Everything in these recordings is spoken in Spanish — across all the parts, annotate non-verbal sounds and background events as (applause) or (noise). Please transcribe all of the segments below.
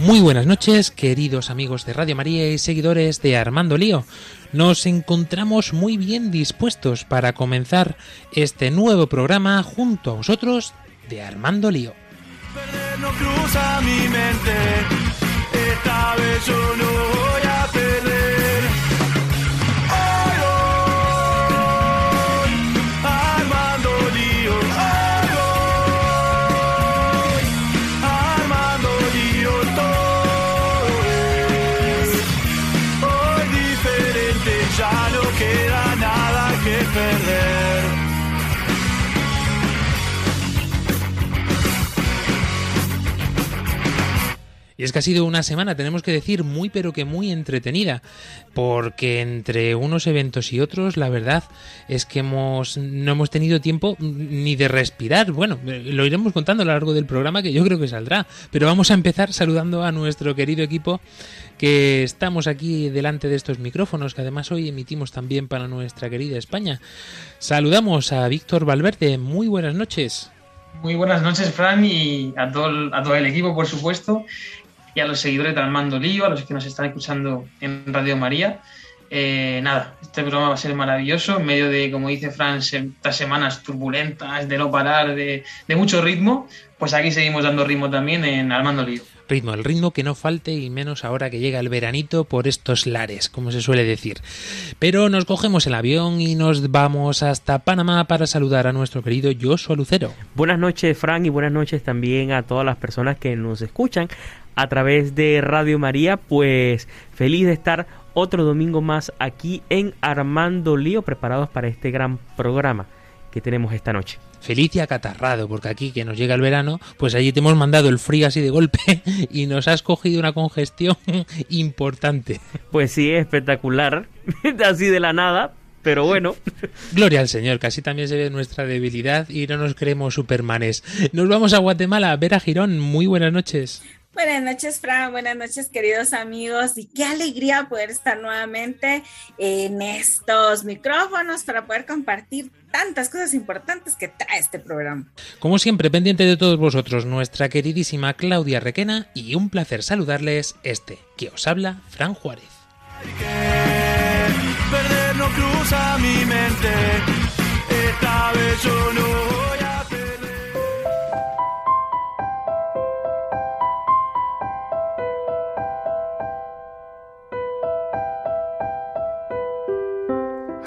Muy buenas noches, queridos amigos de Radio María y seguidores de Armando Lío. Nos encontramos muy bien dispuestos para comenzar este nuevo programa junto a vosotros de Armando Lío. Y es que ha sido una semana, tenemos que decir, muy pero que muy entretenida, porque entre unos eventos y otros, la verdad es que hemos, no hemos tenido tiempo ni de respirar. Bueno, lo iremos contando a lo largo del programa que yo creo que saldrá, pero vamos a empezar saludando a nuestro querido equipo que estamos aquí delante de estos micrófonos, que además hoy emitimos también para nuestra querida España. Saludamos a Víctor Valverde, muy buenas noches. Muy buenas noches, Fran, y a todo, a todo el equipo, por supuesto, y a los seguidores de Armando Lío, a los que nos están escuchando en Radio María. Eh, nada, este programa va a ser maravilloso, en medio de, como dice Fran, estas semanas turbulentas, de no parar, de, de mucho ritmo, pues aquí seguimos dando ritmo también en Armando Lío. Ritmo, el ritmo que no falte y menos ahora que llega el veranito por estos lares, como se suele decir. Pero nos cogemos el avión y nos vamos hasta Panamá para saludar a nuestro querido Joshua Lucero. Buenas noches, Frank, y buenas noches también a todas las personas que nos escuchan a través de Radio María. Pues feliz de estar otro domingo más aquí en Armando Lío, preparados para este gran programa que tenemos esta noche feliz y acatarrado, porque aquí que nos llega el verano, pues allí te hemos mandado el frío así de golpe (laughs) y nos has cogido una congestión (laughs) importante. Pues sí, espectacular, (laughs) así de la nada, pero bueno. Gloria al Señor, así también se ve nuestra debilidad y no nos creemos supermanes. Nos vamos a Guatemala, a ver a Girón. Muy buenas noches. Buenas noches, Fran. Buenas noches, queridos amigos. Y qué alegría poder estar nuevamente en estos micrófonos para poder compartir tantas cosas importantes que trae este programa. Como siempre, pendiente de todos vosotros, nuestra queridísima Claudia Requena y un placer saludarles este que os habla, Fran Juárez. Perder no cruza mi mente. Esta vez yo no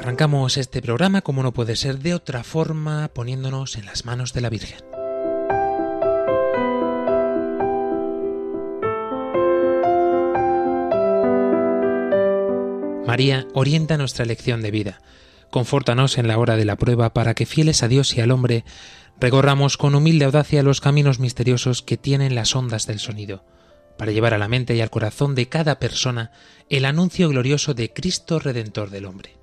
Arrancamos este programa como no puede ser de otra forma poniéndonos en las manos de la Virgen. María orienta nuestra elección de vida. Confórtanos en la hora de la prueba para que fieles a Dios y al hombre recorramos con humilde audacia los caminos misteriosos que tienen las ondas del sonido, para llevar a la mente y al corazón de cada persona el anuncio glorioso de Cristo Redentor del hombre.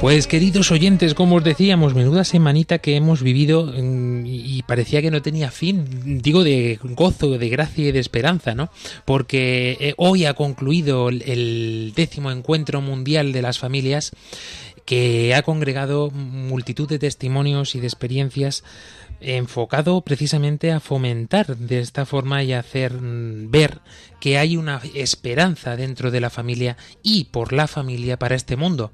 Pues queridos oyentes, como os decíamos, menuda semanita que hemos vivido mm, y parecía que no tenía fin, digo de gozo, de gracia y de esperanza, ¿no? Porque eh, hoy ha concluido el- décimo encuentro mundial de las familias que ha congregado multitud de testimonios y de experiencias enfocado precisamente a fomentar de esta forma y hacer mm, ver que hay una esperanza dentro de la familia y por la familia para este mundo.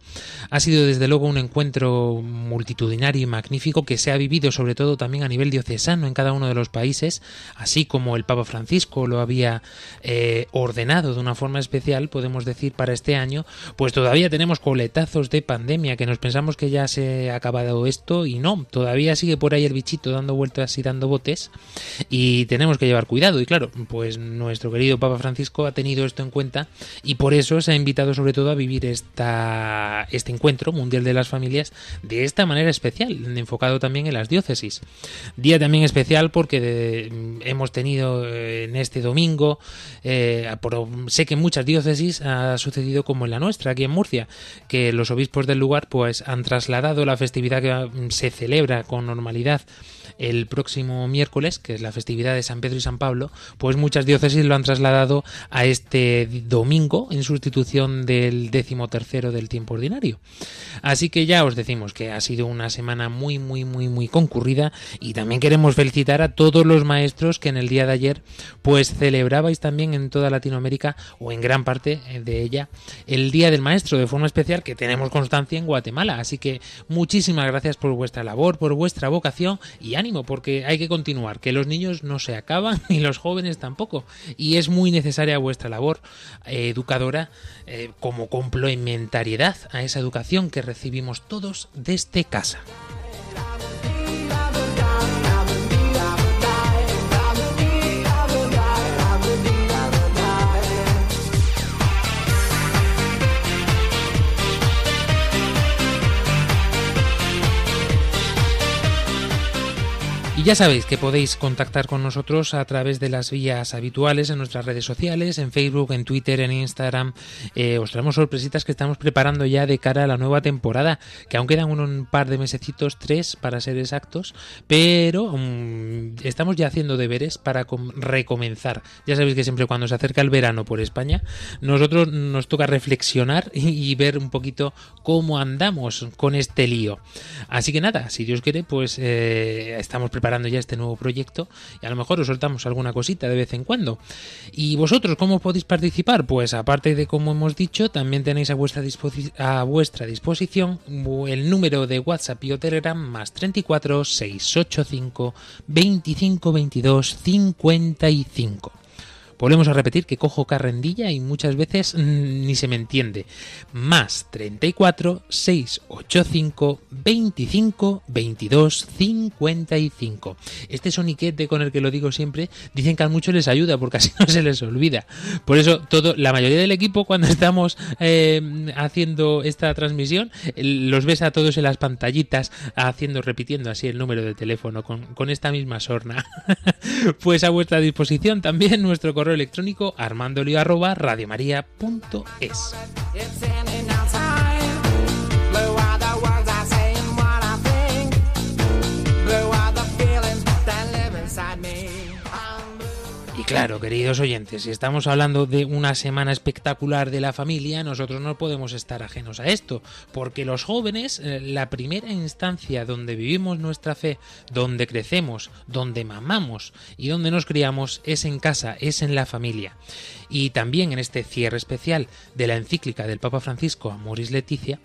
Ha sido desde luego un encuentro multitudinario y magnífico que se ha vivido sobre todo también a nivel diocesano en cada uno de los países, así como el Papa Francisco lo había eh, ordenado de una forma especial, podemos decir, para este año, pues todavía tenemos coletazos de pandemia que nos pensamos que ya se ha acabado esto y no, todavía sigue por ahí el bichito dando vueltas y dando botes y tenemos que llevar cuidado y claro, pues nuestro querido Papa Francisco ha tenido esto en cuenta y por eso se ha invitado sobre todo a vivir esta, este encuentro mundial de las familias de esta manera especial, enfocado también en las diócesis. Día también especial porque hemos tenido eh, en este domingo, eh, sé que en muchas diócesis ha sucedido como en la nuestra, aquí en Murcia, que los obispos del lugar pues han trasladado la festividad que se celebra con normalidad el próximo miércoles, que es la festividad de San Pedro y San Pablo, pues muchas diócesis lo han trasladado a este domingo en sustitución del décimo tercero del tiempo ordinario. Así que ya os decimos que ha sido una semana muy, muy, muy, muy concurrida y también queremos felicitar a todos los maestros que en el día de ayer pues celebrabais también en toda Latinoamérica o en gran parte de ella el Día del Maestro de forma especial que tenemos constancia en Guatemala. Así que muchísimas gracias por vuestra labor, por vuestra vocación y ánimo porque hay que continuar, que los niños no se acaban (laughs) ni los jóvenes tampoco y es muy necesaria vuestra labor eh, educadora eh, como complementariedad a esa educación que recibimos todos desde casa. Y ya sabéis que podéis contactar con nosotros a través de las vías habituales en nuestras redes sociales, en Facebook, en Twitter, en Instagram. Eh, os traemos sorpresitas que estamos preparando ya de cara a la nueva temporada, que aún quedan un, par de mesecitos, tres para ser exactos, pero mm, estamos ya haciendo deberes para recomenzar. Ya sabéis que siempre cuando se acerca el verano por España, nosotros nos toca reflexionar (laughs) y, ver un poquito cómo andamos con este lío. Así que nada, si Dios quiere, pues eh, estamos ya este nuevo proyecto y a lo mejor os soltamos alguna cosita de vez en cuando. ¿Y vosotros cómo podéis participar? Pues aparte de como hemos dicho, también tenéis a vuestra, a vuestra disposición el número de WhatsApp y o Telegram más 34 685 25 22 55. Volvemos a repetir que cojo carrendilla y muchas veces mm, ni se me entiende. Más 34 685 25 22 55. Este soniquete con el que lo digo siempre, dicen que a muchos les ayuda porque así (laughs) no se les olvida. Por eso todo, la mayoría del equipo cuando estamos eh, haciendo esta transmisión, los ves a todos en las pantallitas haciendo, repitiendo así el número de teléfono con, con esta misma sorna. (laughs) pues a vuestra disposición también nuestro correo electrónico armandolio claro, queridos oyentes, si estamos hablando de una semana espectacular de la familia, nosotros no podemos estar ajenos a esto, porque los jóvenes, eh, la primera instancia donde vivimos nuestra fe, donde crecemos, donde mamamos y donde nos criamos, es en casa, es en la familia. Y también en este cierre especial de la encíclica del Papa Francisco Amoris Leticia,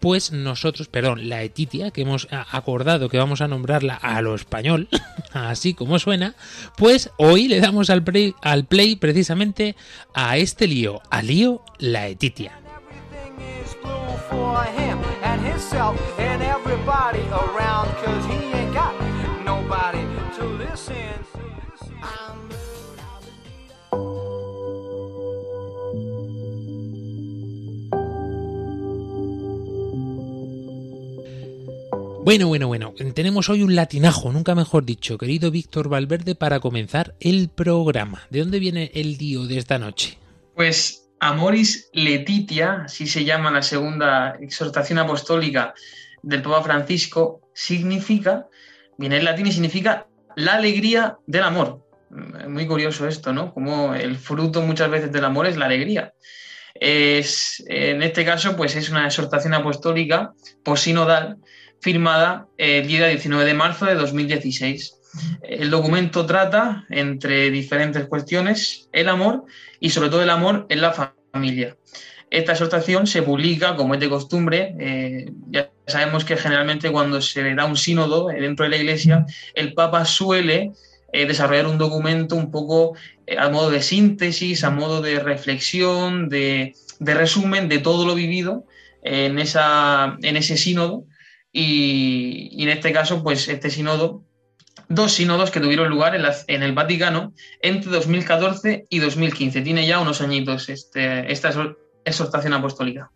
pues nosotros, perdón, la Etitia, que hemos acordado que vamos a nombrarla a lo español, (laughs) así como suena, pues hoy le damos al al play precisamente a este lío, a lío la etitia. Bueno, bueno, bueno, tenemos hoy un latinajo, nunca mejor dicho, querido Víctor Valverde, para comenzar el programa. ¿De dónde viene el lío de esta noche? Pues Amoris Letitia, así se llama la segunda exhortación apostólica del Papa Francisco, significa, viene en latín y significa la alegría del amor. Muy curioso esto, ¿no? Como el fruto muchas veces del amor es la alegría. Es, en este caso, pues es una exhortación apostólica posinodal firmada el día 19 de marzo de 2016. El documento trata, entre diferentes cuestiones, el amor y sobre todo el amor en la familia. Esta exhortación se publica, como es de costumbre, eh, ya sabemos que generalmente cuando se da un sínodo eh, dentro de la Iglesia, el Papa suele eh, desarrollar un documento un poco a modo de síntesis, a modo de reflexión, de, resumen de todo lo vivido en, esa, en ese sínodo. Y, en este caso, pues este sínodo, dos sínodos que tuvieron lugar en, en, el Vaticano entre 2014 y 2015. Tiene ya unos añitos este, esta exhortación apostólica.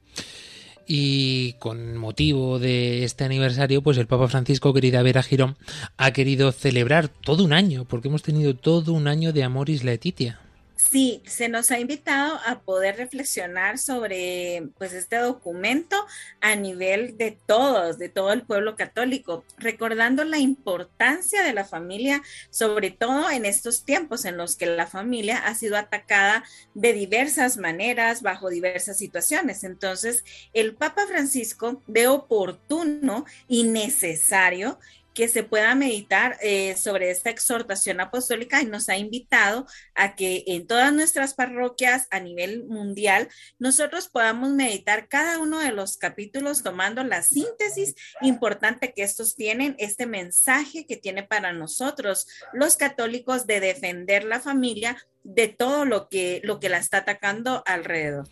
Y con motivo de este aniversario, pues el Papa Francisco, querida Vera Girón, ha querido celebrar todo un año, porque hemos tenido todo un año de Amoris Laetitia. Sí, se nos ha invitado a poder reflexionar sobre pues este documento a nivel de todos, de todo el pueblo católico, recordando la importancia de la familia, sobre todo en estos tiempos en los que la familia ha sido atacada de diversas maneras, bajo diversas situaciones. Entonces, el Papa Francisco ve oportuno y necesario que se pueda meditar eh, sobre esta exhortación apostólica y nos ha invitado a que en todas nuestras parroquias a nivel mundial nosotros podamos meditar cada uno de los capítulos tomando la síntesis importante que estos tienen, este mensaje que tiene para nosotros los católicos de defender la familia de todo lo que, lo que la está atacando alrededor.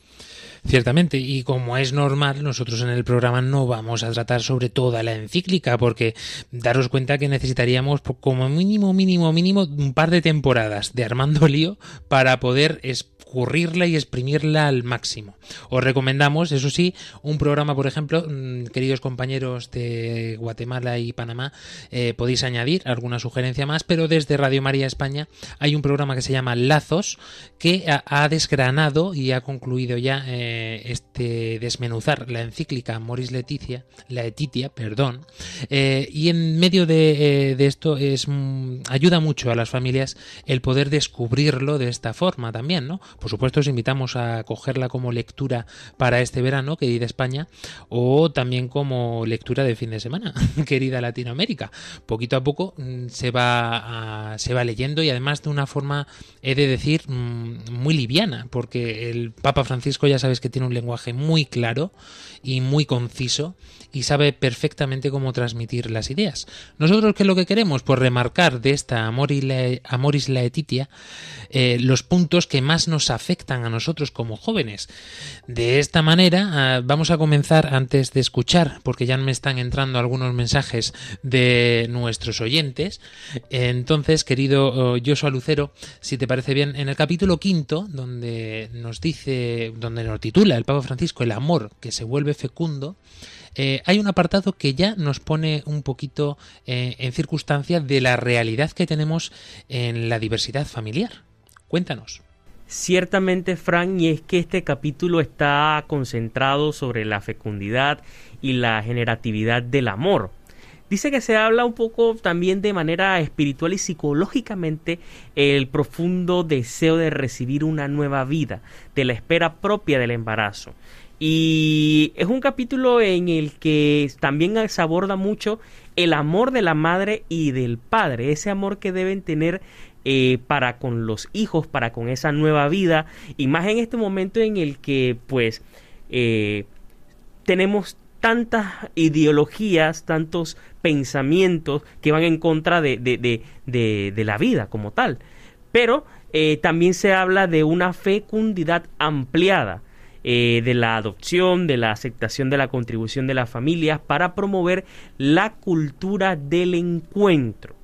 Ciertamente, y como es normal, nosotros en el programa no vamos a tratar sobre toda la encíclica, porque daros cuenta que necesitaríamos como mínimo, mínimo, mínimo un par de temporadas de Armando Lío para poder escurrirla y exprimirla al máximo. Os recomendamos, eso sí, un programa, por ejemplo, mm, queridos compañeros de Guatemala y Panamá, eh, podéis añadir alguna sugerencia más, pero desde Radio María España hay un programa que se llama Lazos, que ha, desgranado y ha concluido ya eh, este desmenuzar la encíclica Moris Leticia, la Etitia, perdón, eh, y en medio de, esto es mm, ayuda mucho a las familias el poder descubrirlo de esta forma también, ¿no? Por supuesto, os invitamos a cogerla como lectura para este verano, querida España, o también como lectura de fin de semana, (laughs) querida Latinoamérica. Poquito a poco mm, se va, se va leyendo y además de una forma, he de decir, mm, muy liviana, porque el Papa Francisco ya sabes que tiene un lenguaje muy claro y muy conciso y sabe perfectamente cómo transmitir las ideas. Nosotros, ¿qué es lo que queremos? Pues remarcar de esta Amoris Laetitia eh, los puntos que más nos afectan a nosotros como jóvenes. De esta manera, ah, vamos a comenzar antes de escuchar, porque ya me están entrando algunos mensajes de nuestros oyentes. Entonces, querido oh, Joshua Lucero, si te parece bien, en el capítulo quinto, donde nos dice, donde nos titula el Papa Francisco el amor que se vuelve fecundo, eh, hay un apartado que ya nos pone un poquito eh, en circunstancia de la realidad que tenemos en la diversidad familiar. Cuéntanos. Ciertamente, Frank, y es que este capítulo está concentrado sobre la fecundidad y la generatividad del amor. Dice que se habla un poco también de manera espiritual y psicológicamente el profundo deseo de recibir una nueva vida, de la espera propia del embarazo. Y es un capítulo en el que también se aborda mucho el amor de la madre y del padre, ese amor que deben tener eh, para con los hijos, para con esa nueva vida, y más en este momento en el que pues eh, tenemos tantas ideologías, tantos pensamientos que van en contra de, de, de, la vida como tal. Pero eh, también se habla de una fecundidad ampliada, de la adopción, de la aceptación de la contribución de las familias para promover la cultura del encuentro.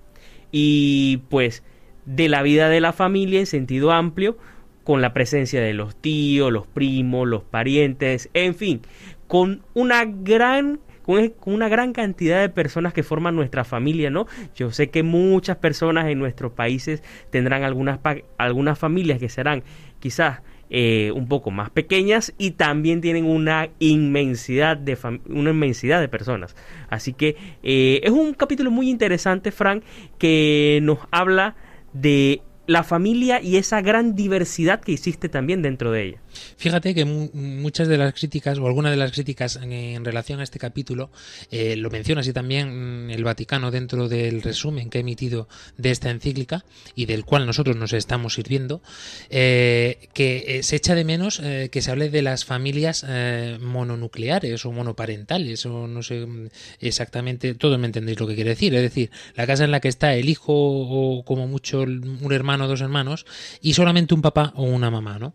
Y pues de la vida de la familia en sentido amplio, con la presencia de los tíos, los primos, los parientes, en fin, con una gran con una gran cantidad de personas que forman nuestra familia, ¿no? Yo sé que muchas personas en nuestros países tendrán algunas, algunas familias que serán quizás eh, un poco más pequeñas y también tienen una inmensidad de una inmensidad de personas. Así que eh, es un capítulo muy interesante, Frank, que nos habla de la familia y esa gran diversidad que existe también dentro de ella. Fíjate que muchas de las críticas o algunas de las críticas en, relación a este capítulo eh, lo menciona así también mm, el Vaticano dentro del resumen que ha emitido de esta encíclica y del cual nosotros nos estamos sirviendo, eh, que eh, se echa de menos que se hable de las familias mononucleares o monoparentales o no sé mm, exactamente, todos me entendéis lo que quiere decir, es decir, la casa en la que está el hijo o como mucho un hermano o dos hermanos y solamente un papá o una mamá, ¿no?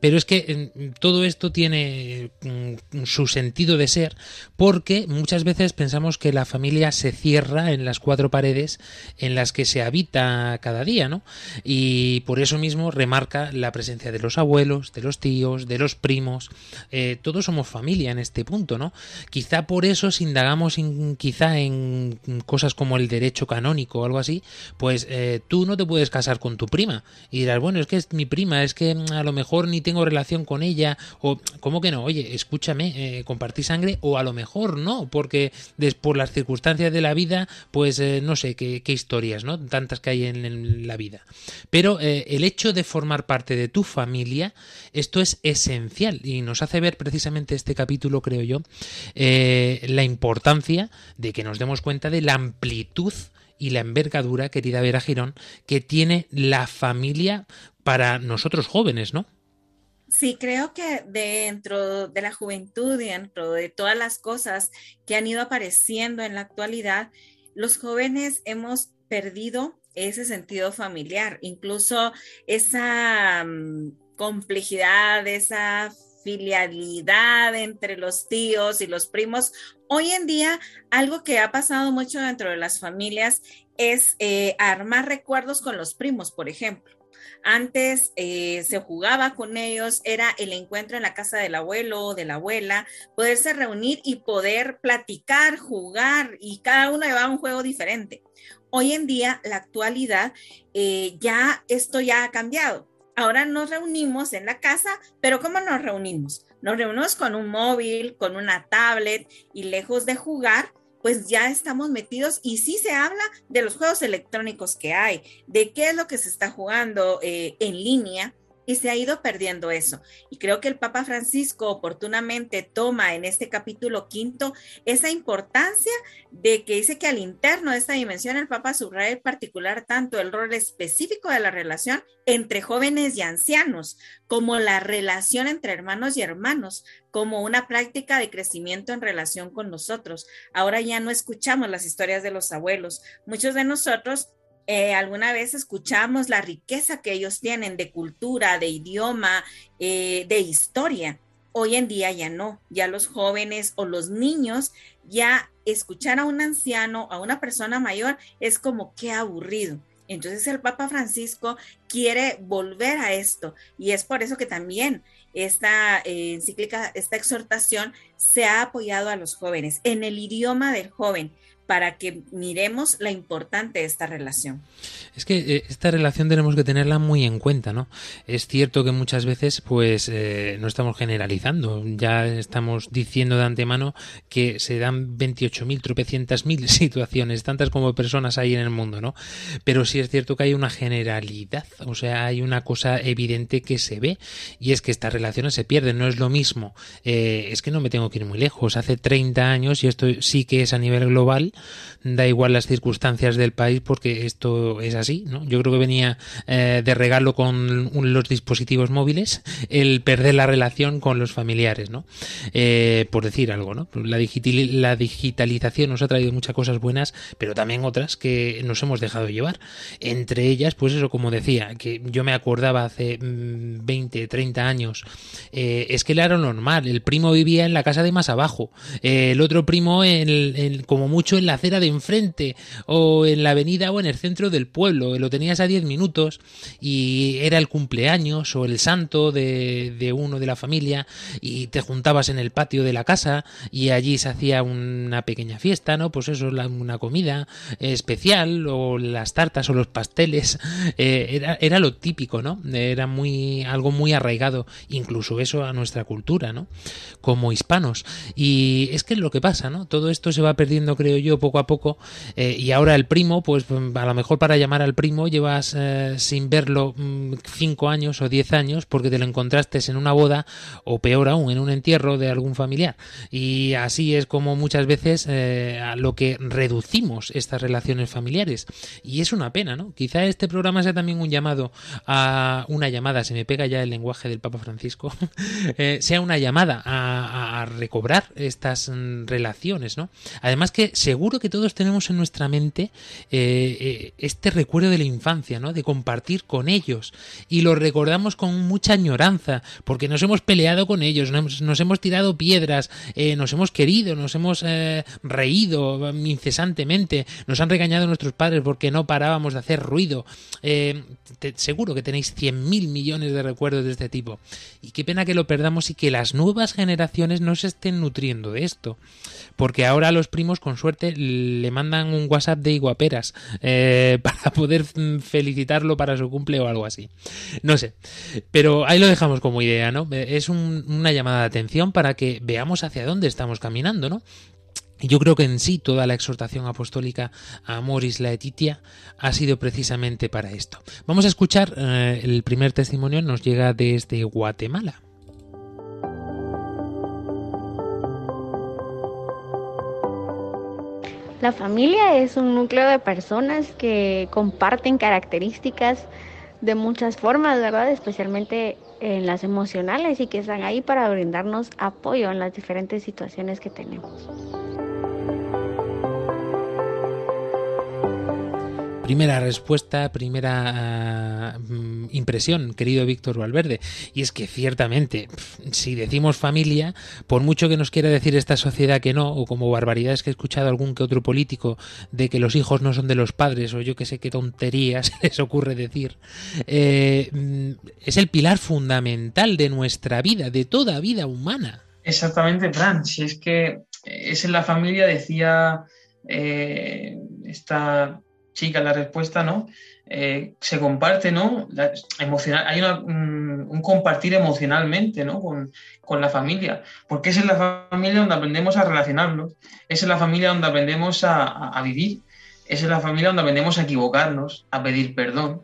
Pero es que todo esto tiene mm, su sentido de ser porque muchas veces pensamos que la familia se cierra en las cuatro paredes en las que se habita cada día, ¿no? Y por eso mismo remarca la presencia de los abuelos, de los tíos, de los primos. Eh, todos somos familia en este punto, ¿no? Quizá por eso si indagamos quizá en cosas como el derecho canónico o algo así, pues eh, tú no te puedes casar con tu prima y dirás, bueno, es que es mi prima, es que mm, a lo mejor ni tengo relación con ella, o ¿cómo que no? Oye, escúchame, eh, compartí sangre, o a lo mejor no, porque por las circunstancias de la vida, pues eh, no sé qué, historias, ¿no? Tantas que hay en, la vida. Pero eh, el hecho de formar parte de tu familia, esto es esencial y nos hace ver precisamente este capítulo, creo yo, la importancia de que nos demos cuenta de la amplitud y la envergadura, querida Vera Girón, que tiene la familia para nosotros jóvenes, ¿no? Sí, creo que dentro de la juventud y dentro de todas las cosas que han ido apareciendo en la actualidad, los jóvenes hemos perdido ese sentido familiar, incluso esa mm, complejidad, esa filialidad entre los tíos y los primos. Hoy en día, algo que ha pasado mucho dentro de las familias es eh, armar recuerdos con los primos, por ejemplo. Antes eh, se jugaba con ellos, era el encuentro en la casa del abuelo o de la abuela, poderse reunir y poder platicar, jugar y cada uno llevaba un juego diferente. Hoy en día, la actualidad, eh, ya esto ya ha cambiado. Ahora nos reunimos en la casa, pero ¿cómo nos reunimos? Nos reunimos con un móvil, con una tablet y lejos de jugar, pues ya estamos metidos y sí se habla de los juegos electrónicos que hay, de qué es lo que se está jugando eh, en línea y se ha ido perdiendo eso. Y creo que el Papa Francisco oportunamente toma en este capítulo quinto esa importancia de que dice que al interno de esta dimensión el Papa subraya en particular tanto el rol específico de la relación entre jóvenes y ancianos, como la relación entre hermanos y hermanos, como una práctica de crecimiento en relación con nosotros. Ahora ya no escuchamos las historias de los abuelos. Muchos de nosotros eh, alguna vez escuchamos la riqueza que ellos tienen de cultura, de idioma, eh, de historia. Hoy en día ya no, ya los jóvenes o los niños ya escuchar a un anciano, a una persona mayor, es como que aburrido. Entonces el Papa Francisco quiere volver a esto y es por eso que también esta eh, encíclica, esta exhortación se ha apoyado a los jóvenes en el idioma del joven para que miremos la importante esta relación. Es que eh, esta relación tenemos que tenerla muy en cuenta, ¿no? Es cierto que muchas veces, pues, eh, no estamos generalizando, ya estamos diciendo de antemano que se dan 28.000, tropecientas mil (laughs) situaciones, tantas como personas hay en el mundo, ¿no? Pero sí es cierto que hay una generalidad, o sea, hay una cosa evidente que se ve, y es que estas relaciones se pierden, no es lo mismo. Eh, es que no me tengo que ir muy lejos, hace 30 años, y esto sí que es a nivel global, da igual las circunstancias del país porque esto es así, ¿no? Yo creo que venía eh, de regalo con los dispositivos móviles el perder la relación con los familiares, ¿no? Eh, por decir algo, ¿no? La, la digitalización nos ha traído muchas cosas buenas, pero también otras que nos hemos dejado llevar. Entre ellas, pues eso, como decía, que yo me acordaba hace 20, mm, 30 años, eh, es que era normal, el primo vivía en la casa de más abajo, el otro primo, en, como mucho, en la acera de enfrente o en la avenida o en el centro del pueblo. Lo tenías a 10 minutos y era el cumpleaños o el santo de, de uno de la familia y te juntabas en el patio de la casa y allí se hacía una pequeña fiesta, ¿no? Pues eso, una comida especial o las tartas o los pasteles. Eh, era, era lo típico, ¿no? Era muy algo muy arraigado, incluso eso a nuestra cultura, ¿no? Como hispanos. Y es que lo que pasa, ¿no? Todo esto se va perdiendo, creo yo, poco a poco eh, y ahora el primo, pues a lo mejor para llamar al primo llevas eh, sin verlo mm, cinco años o diez años porque te lo encontraste en una boda o peor aún en un entierro de algún familiar y así es como muchas veces eh, a lo que reducimos estas relaciones familiares y es una pena, ¿no? Quizá este programa sea también un llamado a una llamada, se me pega ya el lenguaje del Papa Francisco, (laughs) sea una llamada a, a recobrar estas mm, relaciones, ¿no? Además que seguro que todos tenemos en nuestra mente eh, eh, este recuerdo de la infancia, ¿no? De compartir con ellos y lo recordamos con mucha añoranza porque nos hemos peleado con ellos, nos, hemos tirado piedras, eh, nos hemos querido, nos hemos reído incesantemente, nos han regañado nuestros padres porque no parábamos de hacer ruido. seguro que tenéis cien mil millones de recuerdos de este tipo y qué pena que lo perdamos y que las nuevas generaciones no se estén nutriendo de esto porque ahora los primos con suerte le mandan un WhatsApp de iguaperas eh, (laughs) para poder felicitarlo para su cumple o algo así. No sé, pero ahí lo dejamos como idea, ¿no? Es una llamada de atención para que veamos hacia dónde estamos caminando, ¿no? Yo creo que en sí toda la exhortación apostólica a Moris Laetitia ha sido precisamente para esto. Vamos a escuchar eh, el primer testimonio, nos llega desde Guatemala. La familia es un núcleo de personas que comparten características de muchas formas, ¿verdad? Especialmente en las emocionales y que están ahí para brindarnos apoyo en las diferentes situaciones que tenemos. Primera respuesta, primera uh, impresión, querido Víctor Valverde, y es que ciertamente, si decimos familia, por mucho que nos quiera decir esta sociedad que no, o como barbaridades que he escuchado algún que otro político de que los hijos no son de los padres, o yo que sé qué tonterías (laughs) les ocurre decir, eh, es el pilar fundamental de nuestra vida, de toda vida humana. Exactamente, Fran, si es que es en la familia, decía eh, esta chica la respuesta, ¿no? Eh, se comparte, ¿no? emocional, hay un, compartir emocionalmente, ¿no? Con, la familia, porque es en la familia donde aprendemos a relacionarnos, es en la familia donde aprendemos a, vivir, es en la familia donde aprendemos a equivocarnos, a pedir perdón,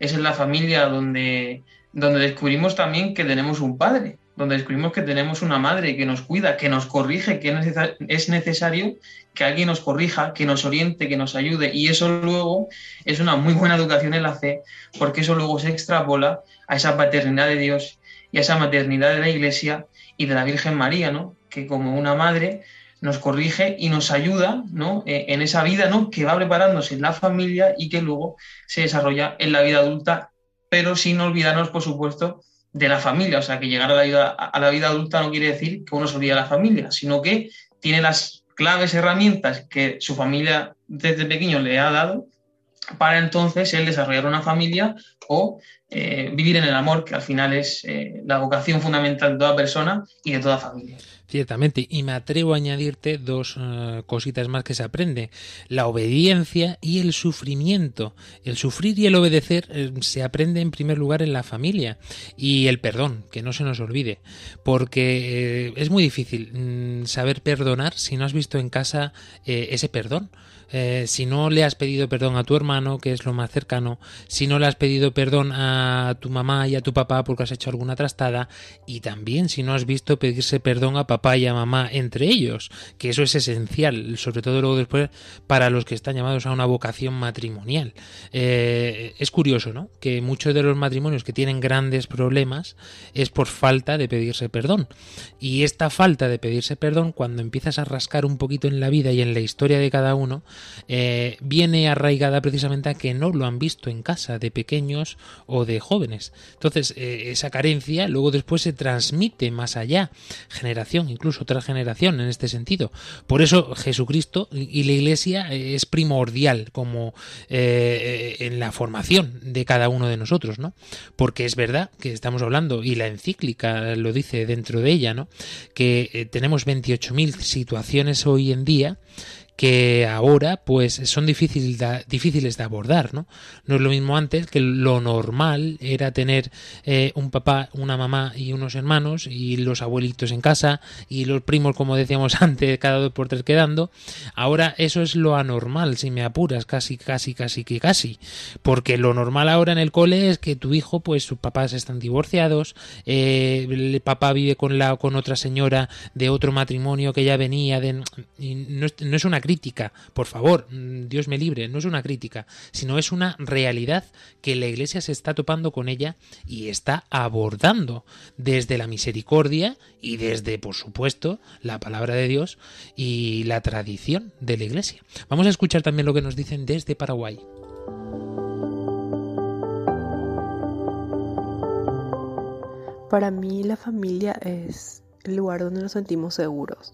es en la familia donde, donde descubrimos también que tenemos un padre, donde descubrimos que tenemos una madre que nos cuida, que nos corrige, que es necesario que alguien nos corrija, que nos oriente, que nos ayude. Y eso luego es una muy buena educación en la fe, porque eso luego se extrapola a esa paternidad de Dios y a esa maternidad de la Iglesia y de la Virgen María, ¿no? que como una madre nos corrige y nos ayuda ¿no? E, en esa vida ¿no? que va preparándose en la familia y que luego se desarrolla en la vida adulta, pero sin olvidarnos, por supuesto, de la familia. O sea, que llegar a la vida, a la vida adulta no quiere decir que uno se olvide de la familia, sino que tiene las claves, herramientas que su familia desde pequeño le ha dado para entonces él desarrollar una familia o eh, vivir en el amor, que al final es eh, la vocación fundamental de toda persona y de toda familia. Ciertamente, y me atrevo a añadirte dos eh, cositas más que se aprende, la obediencia y el sufrimiento. El sufrir y el obedecer eh, se aprende en primer lugar en la familia y el perdón, que no se nos olvide, porque eh, es muy difícil mm, saber perdonar si no has visto en casa ese perdón. Eh, si no le has pedido perdón a tu hermano, que es lo más cercano, si no le has pedido perdón a tu mamá y a tu papá porque has hecho alguna trastada, y también si no has visto pedirse perdón a papá y a mamá entre ellos, que eso es esencial, sobre todo luego después para los que están llamados a una vocación matrimonial. Eh, es curioso, ¿no? Que muchos de los matrimonios que tienen grandes problemas es por falta de pedirse perdón. Y esta falta de pedirse perdón, cuando empiezas a rascar un poquito en la vida y en la historia de cada uno, eh, viene arraigada precisamente a que no lo han visto en casa de pequeños o de jóvenes. Entonces, eh, esa carencia luego después se transmite más allá, generación, incluso otra generación en este sentido. Por eso Jesucristo y la Iglesia es primordial como eh, en la formación de cada uno de nosotros, ¿no? Porque es verdad que estamos hablando, y la encíclica lo dice dentro de ella, ¿no? Que tenemos 28.000 situaciones hoy en día que ahora pues son difíciles de, difíciles de abordar, ¿no? No es lo mismo antes que lo normal era tener eh, un papá, una mamá y unos hermanos y los abuelitos en casa y los primos, como decíamos (laughs) antes, cada dos por tres quedando. Ahora eso es lo anormal, si me apuras, casi, casi, casi que casi. Porque lo normal ahora en el cole es que tu hijo, pues sus papás están divorciados, eh, el papá vive con la con otra señora de otro matrimonio que ya venía de y no, no es una crítica, por favor, mm, Dios me libre, no es una crítica, sino es una realidad que la Iglesia se está topando con ella y está abordando desde la misericordia y desde, por supuesto, la palabra de Dios y la tradición de la Iglesia. Vamos a escuchar también lo que nos dicen desde Paraguay. Para mí la familia es el lugar donde nos sentimos seguros.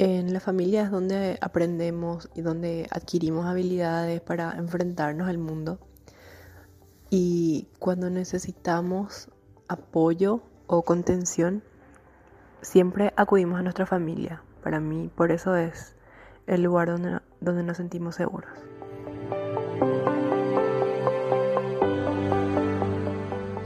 En la familia es donde aprendemos y donde adquirimos habilidades para enfrentarnos al mundo. Y cuando necesitamos apoyo o contención, siempre acudimos a nuestra familia. Para mí, por eso es el lugar donde, donde nos sentimos seguros.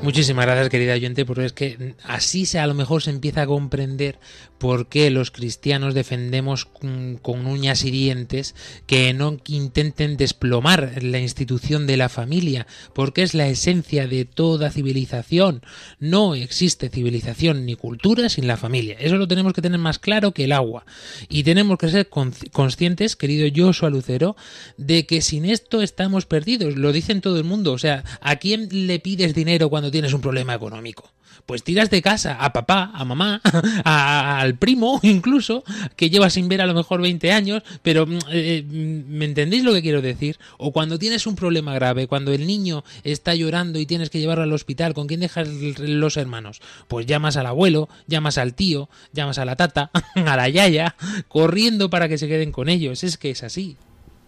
Muchísimas gracias, querida oyente, porque es que así se, a lo mejor se empieza a comprender por qué los cristianos defendemos con, uñas y dientes que no intenten desplomar la institución de la familia, porque es la esencia de toda civilización. No existe civilización ni cultura sin la familia. Eso lo tenemos que tener más claro que el agua. Y tenemos que ser conscientes, querido Joshua Lucero, de que sin esto estamos perdidos. Lo dicen todo el mundo. O sea, ¿a quién le pides dinero cuando tienes un problema económico. Pues tiras de casa a papá, a mamá, (laughs) a, al primo incluso, que lleva sin ver a lo mejor 20 años, pero eh, ¿me entendéis lo que quiero decir? O cuando tienes un problema grave, cuando el niño está llorando y tienes que llevarlo al hospital, ¿con quién dejas los hermanos? Pues llamas al abuelo, llamas al tío, llamas a la tata, (laughs) a la yaya, corriendo para que se queden con ellos. Es que es así.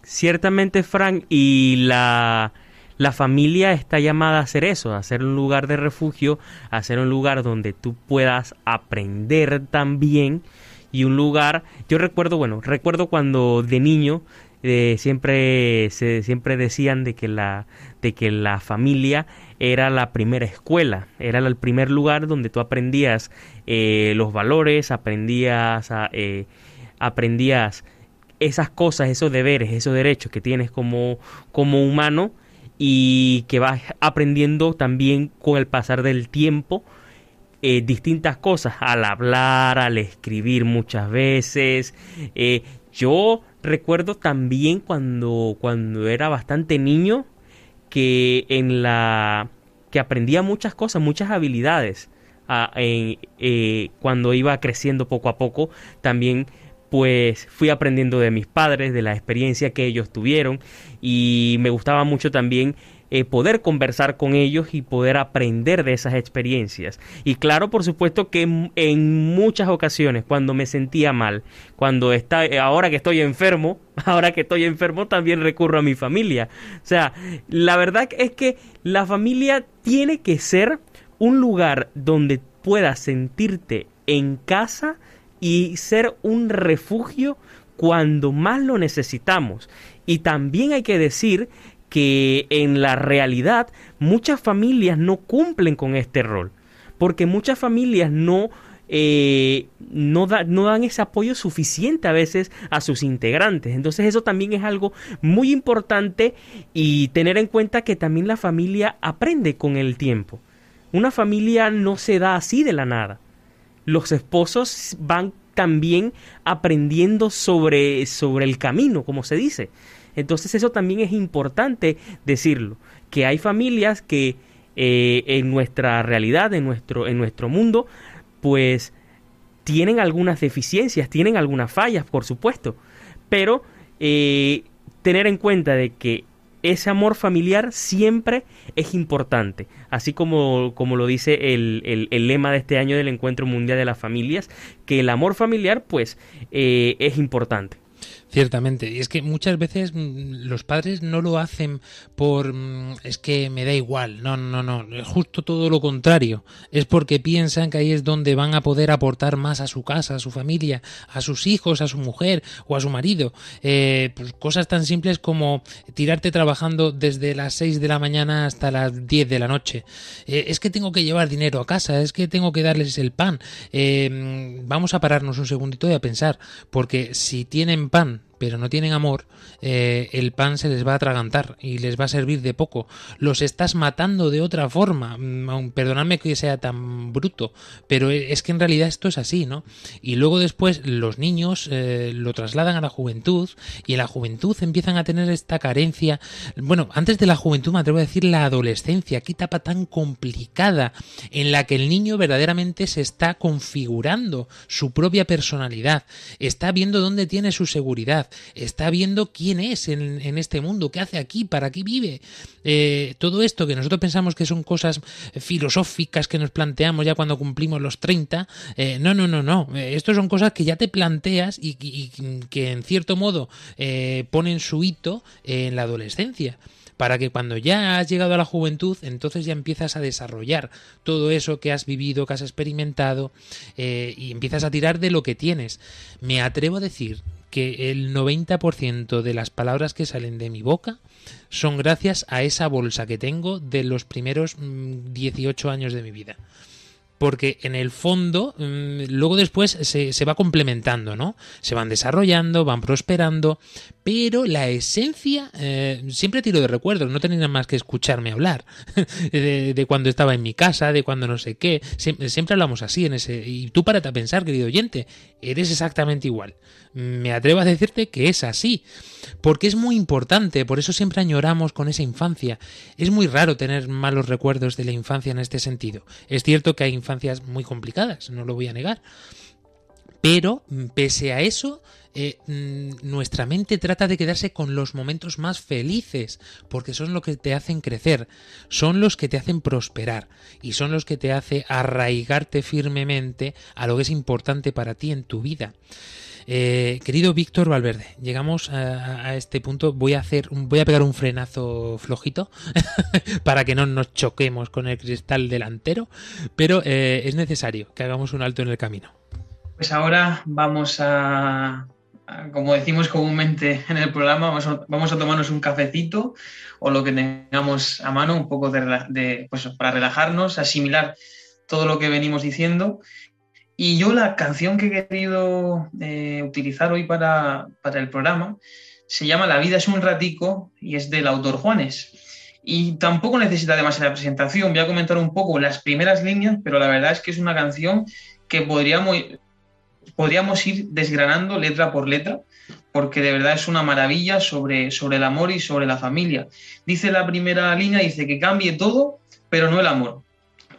Ciertamente, Frank, y la la familia está llamada a ser eso, a ser un lugar de refugio, a ser un lugar donde tú puedas aprender también y un lugar, yo recuerdo, bueno, recuerdo cuando de niño eh, siempre se siempre decían de que la de que la familia era la primera escuela, era el primer lugar donde tú aprendías eh, los valores, aprendías a, eh, aprendías esas cosas, esos deberes, esos derechos que tienes como como humano y que vas aprendiendo también con el pasar del tiempo eh, distintas cosas al hablar, al escribir muchas veces. Eh, yo recuerdo también cuando, cuando era bastante niño que en la que aprendía muchas cosas, muchas habilidades. Eh, cuando iba creciendo poco a poco, también pues fui aprendiendo de mis padres, de la experiencia que ellos tuvieron y me gustaba mucho también eh, poder conversar con ellos y poder aprender de esas experiencias. Y claro, por supuesto que en muchas ocasiones cuando me sentía mal, cuando está, eh, ahora que estoy enfermo, (laughs) ahora que estoy enfermo también recurro a mi familia. O sea, la verdad es que la familia tiene que ser un lugar donde puedas sentirte en casa y ser un refugio cuando más lo necesitamos. Y también hay que decir que en la realidad muchas familias no cumplen con este rol, porque muchas familias no, eh, no, no, dan ese apoyo suficiente a veces a sus integrantes. Entonces eso también es algo muy importante y tener en cuenta que también la familia aprende con el tiempo. Una familia no se da así de la nada. Los esposos van también aprendiendo sobre, sobre el camino, como se dice. Entonces eso también es importante decirlo, que hay familias que eh, en nuestra realidad, en nuestro, en nuestro mundo, pues tienen algunas deficiencias, tienen algunas fallas, por supuesto, pero eh, tener en cuenta de que ese amor familiar siempre es importante, así como, como lo dice el, el, lema de este año del Encuentro Mundial de las Familias, que el amor familiar pues eh, es importante. Ciertamente. Y es que muchas veces mm, los padres no lo hacen por mm, es que me da igual. No, no, no. Es justo todo lo contrario. Es porque piensan que ahí es donde van a poder aportar más a su casa, a su familia, a sus hijos, a su mujer o a su marido. Eh, pues cosas tan simples como tirarte trabajando desde las 6 de la mañana hasta las 10 de la noche. Eh, es que tengo que llevar dinero a casa, es que tengo que darles el pan. Eh, mm, vamos a pararnos un segundito y a pensar, porque si tienen pan pero no tienen amor, eh, el pan se les va a atragantar y les va a servir de poco. Los estás matando de otra forma. Mm, perdonadme que sea tan bruto, pero e, es que en realidad esto es así, ¿no? Y luego después los niños eh, lo trasladan a la juventud y en la juventud empiezan a tener esta carencia. Bueno, antes de la juventud me atrevo a decir la adolescencia, qué etapa tan complicada en la que el niño verdaderamente se está configurando su propia personalidad, está viendo dónde tiene su seguridad está viendo quién es en, este mundo, qué hace aquí, para qué vive. Eh, todo esto que nosotros pensamos que son cosas filosóficas que nos planteamos ya cuando cumplimos los 30, eh, no, no, no, no. Eh, esto son cosas que ya te planteas y, que en cierto modo ponen su hito en la adolescencia para que cuando ya has llegado a la juventud, entonces ya empiezas a desarrollar todo eso que has vivido, que has experimentado, y empiezas a tirar de lo que tienes. Me atrevo a decir que el 90% de las palabras que salen de mi boca son gracias a esa bolsa que tengo de los primeros 18 mm, años de mi vida porque en el fondo mm, luego después se, se, va complementando, ¿no? Se van desarrollando, van prosperando, pero la esencia, eh, siempre tiro de recuerdos, no tenéis más que escucharme hablar (laughs) de, cuando estaba en mi casa, de cuando no sé qué, siempre, hablamos así en ese, y tú párate a pensar, querido oyente, eres exactamente igual. Me atrevo a decirte que es así, porque es muy importante, por eso siempre añoramos con esa infancia. Es muy raro tener malos recuerdos de la infancia en este sentido. Es cierto que hay infancias muy complicadas, no lo voy a negar. Pero, pese a eso, eh, mm, nuestra mente trata de quedarse con los momentos más felices, porque son los que te hacen crecer, son los que te hacen prosperar y son los que te hacen arraigarte firmemente a lo que es importante para ti en tu vida. Eh, querido Víctor Valverde, llegamos a, este punto. Voy a hacer, voy a pegar un frenazo flojito (laughs) para que no nos choquemos con el cristal delantero, pero eh, es necesario que hagamos un alto en el camino. Pues ahora vamos a, como decimos comúnmente en el programa, vamos a, tomarnos un cafecito o lo que tengamos a mano, un poco de, pues, para relajarnos, asimilar todo lo que venimos diciendo. Y yo la canción que he querido eh, utilizar hoy para, para, el programa se llama La vida es un ratico y es del autor Juanes. Y tampoco necesita demasiada presentación, voy a comentar un poco las primeras líneas, pero la verdad es que es una canción que podríamos, podríamos ir desgranando letra por letra, porque de verdad es una maravilla sobre, sobre el amor y sobre la familia. Dice la primera línea, dice que cambie todo, pero no el amor.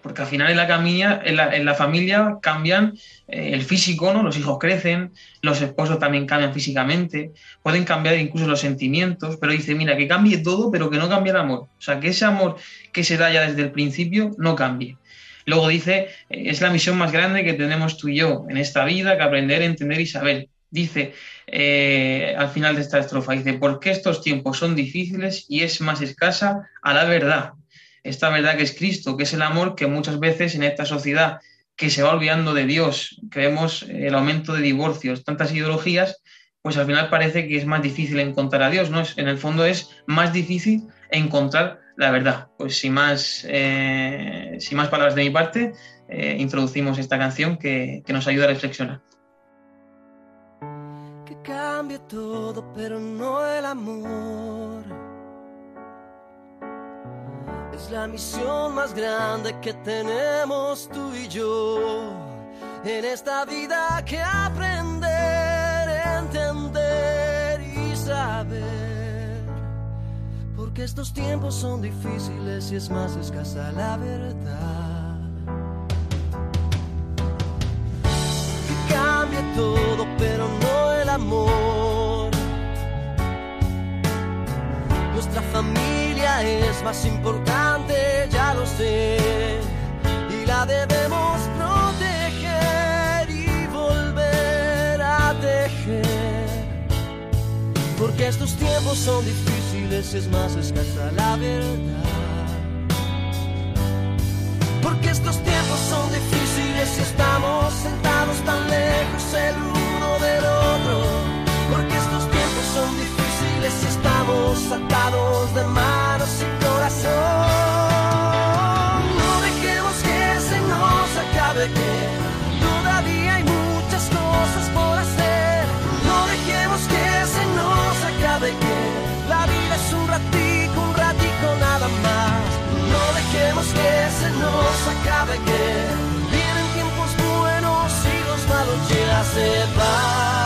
Porque al final en la, familia, en la, familia cambian eh, el físico, ¿no? Los hijos crecen, los esposos también cambian físicamente, pueden cambiar incluso los sentimientos, pero dice, mira, que cambie todo, pero que no cambie el amor. O sea, que ese amor que se da ya desde el principio no cambie. Luego dice, eh, es la misión más grande que tenemos tú y yo en esta vida, que aprender, entender y saber. Dice eh, al final de esta estrofa, dice, porque estos tiempos son difíciles y es más escasa a la verdad. Esta verdad que es Cristo, que es el amor que muchas veces en esta sociedad que se va olvidando de Dios, que vemos el aumento de divorcios, tantas ideologías, pues al final parece que es más difícil encontrar a Dios, ¿no? En el fondo es más difícil encontrar la verdad. Pues sin más, eh, sin más palabras de mi parte, eh, introducimos esta canción que, que, nos ayuda a reflexionar. Que cambie todo, pero no el amor. Es la misión más grande que tenemos tú y yo en esta vida que aprender, entender y saber que estos tiempos son difíciles y es más escasa la verdad. Que cambie todo, pero no el amor. Nuestra familia es más importante, ya lo sé, y la debemos proteger y volver a tejer Porque estos tiempos son difíciles, es más escasa la verdad. Porque estos tiempos son difíciles y estamos sentados tan lejos el uno del otro. Porque estos tiempos son difíciles y estamos atados de manos acabe que vienen tiempos buenos y los malos ya se van,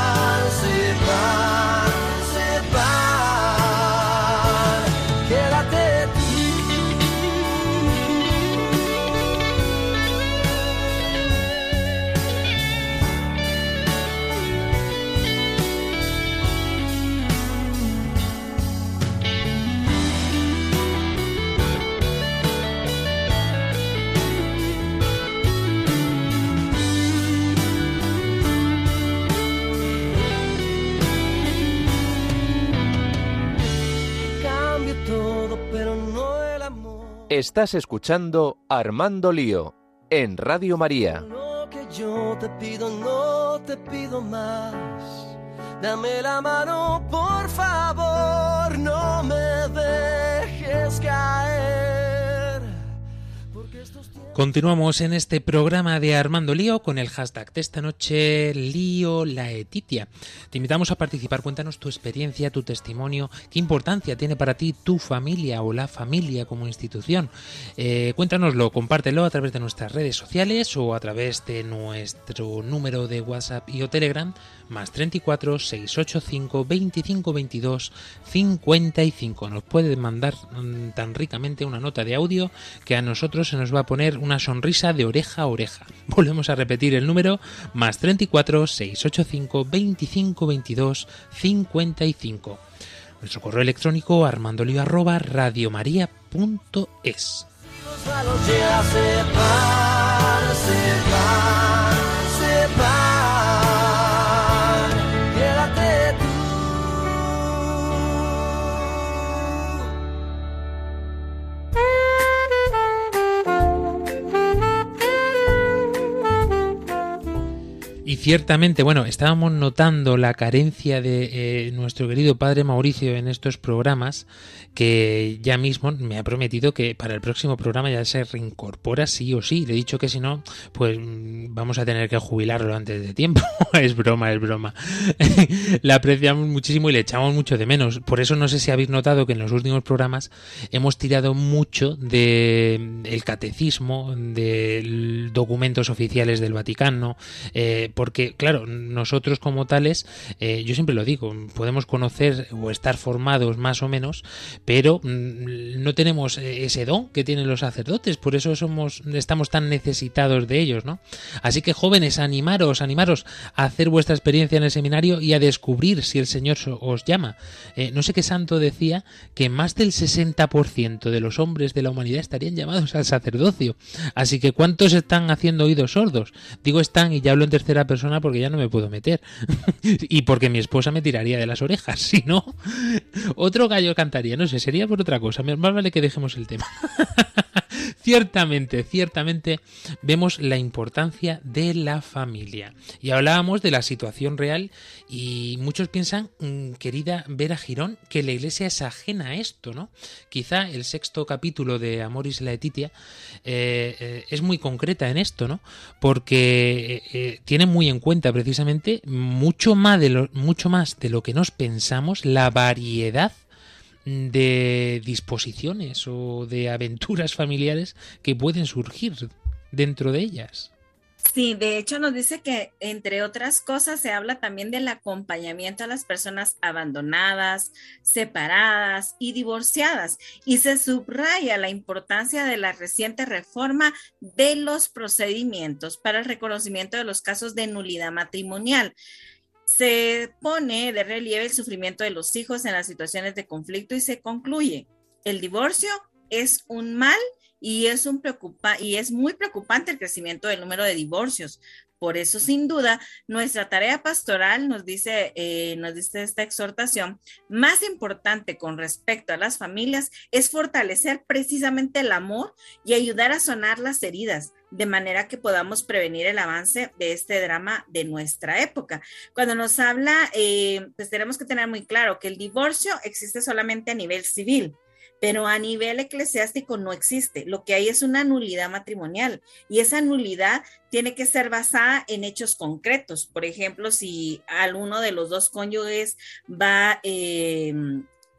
Estás escuchando Armando Lío en Radio María. Lo que yo te pido, no te pido más. Dame la mano, por favor, no me dejes caer. Continuamos en este programa de Armando Lío con el hashtag de esta noche, Lío Laetitia. Te invitamos a participar, cuéntanos tu experiencia, tu testimonio, qué importancia tiene para ti tu familia o la familia como institución. Eh, cuéntanoslo, compártelo a través de nuestras redes sociales o a través de nuestro número de WhatsApp y o Telegram, más 34 685 25 22 55. Nos puedes mandar mm, tan ricamente una nota de audio que a nosotros se nos va a poner una sonrisa de oreja a oreja. Volvemos a repetir el número más 34 685 25 22 55. Nuestro correo electrónico armandolio arroba. Y ciertamente, bueno, estábamos notando la carencia de eh, nuestro querido padre Mauricio en estos programas, que ya mismo me ha prometido que para el próximo programa ya se reincorpora sí o sí. Le he dicho que si no, pues mm, vamos a tener que jubilarlo antes de tiempo. (laughs) es broma, es broma. (laughs) le apreciamos muchísimo y le echamos mucho de menos. Por eso no sé si habéis notado que en los últimos programas hemos tirado mucho del el catecismo, de documentos oficiales del Vaticano, eh, porque claro, nosotros como tales, eh, yo siempre lo digo, podemos conocer o estar formados más o menos, pero mm, no tenemos eh, ese don que tienen los sacerdotes, por eso somos, estamos tan necesitados de ellos, ¿no? Así que jóvenes, animaros, animaros a hacer vuestra experiencia en el seminario y a descubrir si el Señor os llama. Eh, no sé qué santo decía que más del 60% de los hombres de la humanidad estarían llamados al sacerdocio. Así que ¿cuántos están haciendo oídos sordos? Digo están y ya hablo en tercera persona porque ya no me puedo meter. (laughs) y porque mi esposa me tiraría de las orejas. (laughs) Si no, otro gallo cantaría. No sé, sería por otra cosa. Más vale que dejemos el tema. (laughs) ciertamente, ciertamente vemos la importancia de la familia. Y hablábamos de la situación real y muchos piensan, mm, querida Vera Girón, que la iglesia es ajena a esto, ¿no? Quizá el sexto capítulo de Amoris Laetitia eh, eh, es muy concreta en esto, ¿no? Porque eh, eh, tiene muy en cuenta precisamente mucho más de lo, mucho más de lo que nos pensamos la variedad de disposiciones o de aventuras familiares que pueden surgir dentro de ellas. Sí, de hecho nos dice que entre otras cosas se habla también del acompañamiento a las personas abandonadas, separadas y divorciadas y se subraya la importancia de la reciente reforma de los procedimientos para el reconocimiento de los casos de nulidad matrimonial. Se pone de relieve el sufrimiento de los hijos en las situaciones de conflicto y se concluye, el divorcio es un mal y es, un preocupa y es muy preocupante el crecimiento del número de divorcios. Por eso, sin duda, nuestra tarea pastoral nos dice, eh, nos dice esta exhortación, más importante con respecto a las familias es fortalecer precisamente el amor y ayudar a sonar las heridas, de manera que podamos prevenir el avance de este drama de nuestra época. Cuando nos habla, eh, pues tenemos que tener muy claro que el divorcio existe solamente a nivel civil pero a nivel eclesiástico no existe. Lo que hay es una nulidad matrimonial y esa nulidad tiene que ser basada en hechos concretos. Por ejemplo, si alguno de los dos cónyuges va... Eh,